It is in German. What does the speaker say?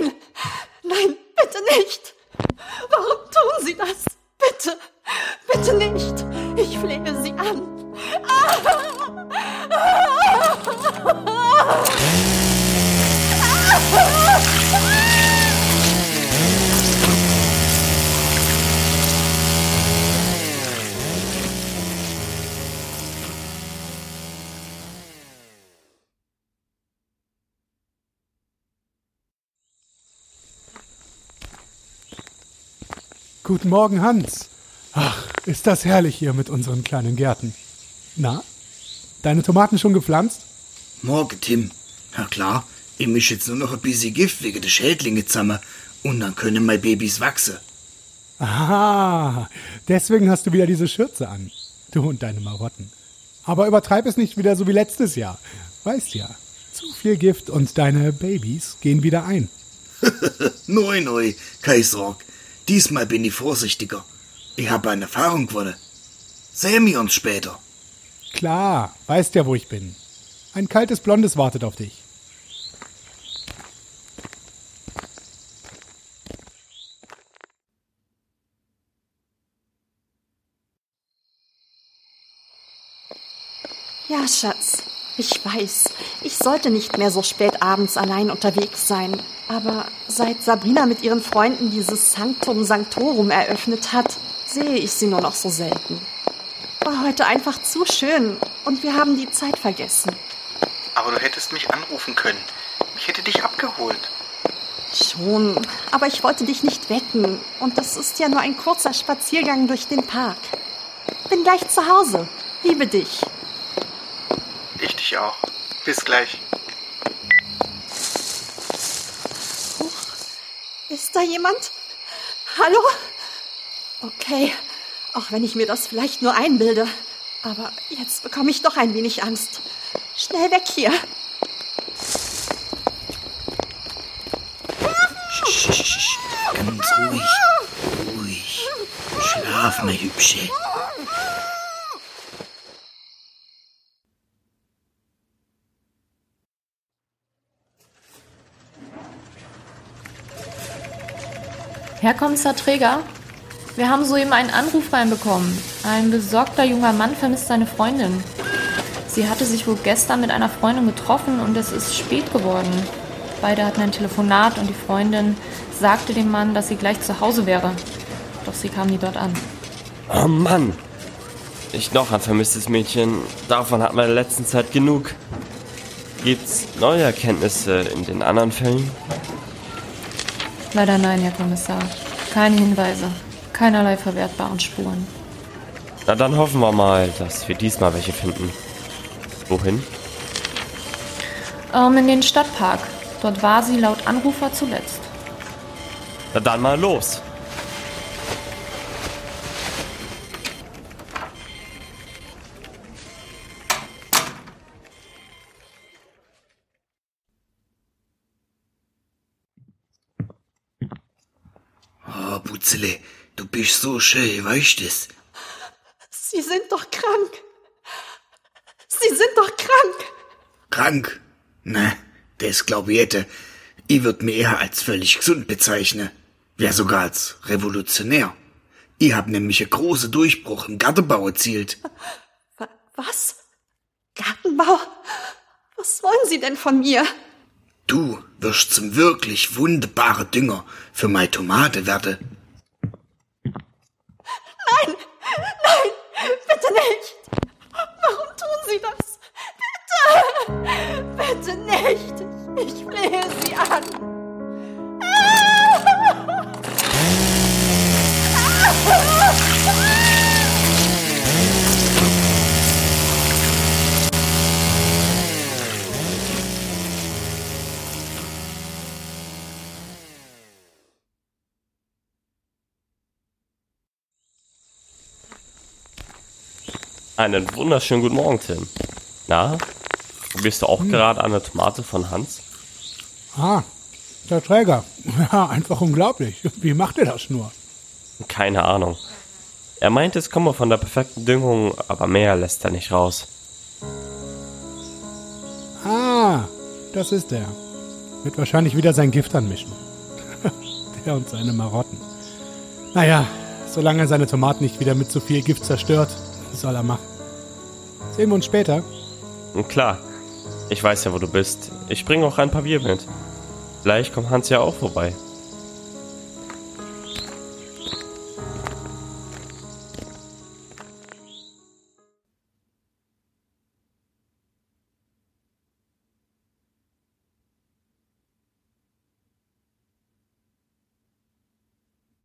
Nein, nein, bitte nicht. Warum tun Sie das? Bitte, bitte nicht. Ich flehe Guten Morgen, Hans. Ach, ist das herrlich hier mit unseren kleinen Gärten. Na, deine Tomaten schon gepflanzt? Morgen, Tim. Na klar, ich misch jetzt nur noch ein bisschen Gift wegen der Schädlinge zusammen und dann können meine Babys wachsen. Ah, deswegen hast du wieder diese Schürze an. Du und deine Marotten. Aber übertreib es nicht wieder so wie letztes Jahr. Weißt ja, zu viel Gift und deine Babys gehen wieder ein. neu, neu, kein Sorg. Diesmal bin ich vorsichtiger. Ich habe eine Erfahrung gewonnen. Sehen wir uns später. Klar, weißt ja, wo ich bin. Ein kaltes Blondes wartet auf dich. Ja, Schatz, ich weiß, ich sollte nicht mehr so spät abends allein unterwegs sein. Aber seit Sabrina mit ihren Freunden dieses Sanctum Sanctorum eröffnet hat, sehe ich sie nur noch so selten. War heute einfach zu schön und wir haben die Zeit vergessen. Aber du hättest mich anrufen können. Ich hätte dich abgeholt. Schon, aber ich wollte dich nicht wecken. Und das ist ja nur ein kurzer Spaziergang durch den Park. Bin gleich zu Hause. Liebe dich. Ich auch. Bis gleich. Ist da jemand? Hallo? Okay, auch wenn ich mir das vielleicht nur einbilde. Aber jetzt bekomme ich doch ein wenig Angst. Schnell weg hier. Sch, sch, sch, ganz ruhig. Ruhig. Schlaf, mein Hübsche. Herr Kommissar Träger, wir haben soeben einen Anruf reinbekommen. Ein besorgter junger Mann vermisst seine Freundin. Sie hatte sich wohl gestern mit einer Freundin getroffen und es ist spät geworden. Beide hatten ein Telefonat und die Freundin sagte dem Mann, dass sie gleich zu Hause wäre. Doch sie kam nie dort an. Oh Mann! Nicht noch ein vermisstes Mädchen. Davon hat man in der letzten Zeit genug. Gibt's neue Erkenntnisse in den anderen Fällen? Leider nein, Herr Kommissar. Keine Hinweise. Keinerlei verwertbaren Spuren. Na dann hoffen wir mal, dass wir diesmal welche finden. Wohin? Ähm, in den Stadtpark. Dort war sie laut Anrufer zuletzt. Na dann mal los. Oh, Putzele, du bist so schön, weißt du's? Sie sind doch krank. Sie sind doch krank. Krank? Ne, das glaub ich hätte. Ich würd mir eher als völlig gesund bezeichnen. Wär sogar als revolutionär. Ich hab nämlich einen großen Durchbruch im Gartenbau erzielt. Wa- Was? Gartenbau? Was wollen Sie denn von mir? Du wirst zum wirklich wunderbaren Dünger für meine Tomate werden. Nein, nein, bitte nicht. Warum tun Sie das? Bitte, bitte nicht. Ich flehe Sie an. Einen wunderschönen guten Morgen, Tim. Na, probierst du auch gerade eine Tomate von Hans? Ah, der Träger. Ja, einfach unglaublich. Wie macht er das nur? Keine Ahnung. Er meinte, es komme von der perfekten Düngung, aber mehr lässt er nicht raus. Ah, das ist er. Wird wahrscheinlich wieder sein Gift anmischen. Der und seine Marotten. Naja, solange er seine Tomaten nicht wieder mit zu viel Gift zerstört, soll er machen. Sehen wir uns später. Und klar, ich weiß ja, wo du bist. Ich bringe auch ein paar mit. Vielleicht kommt Hans ja auch vorbei.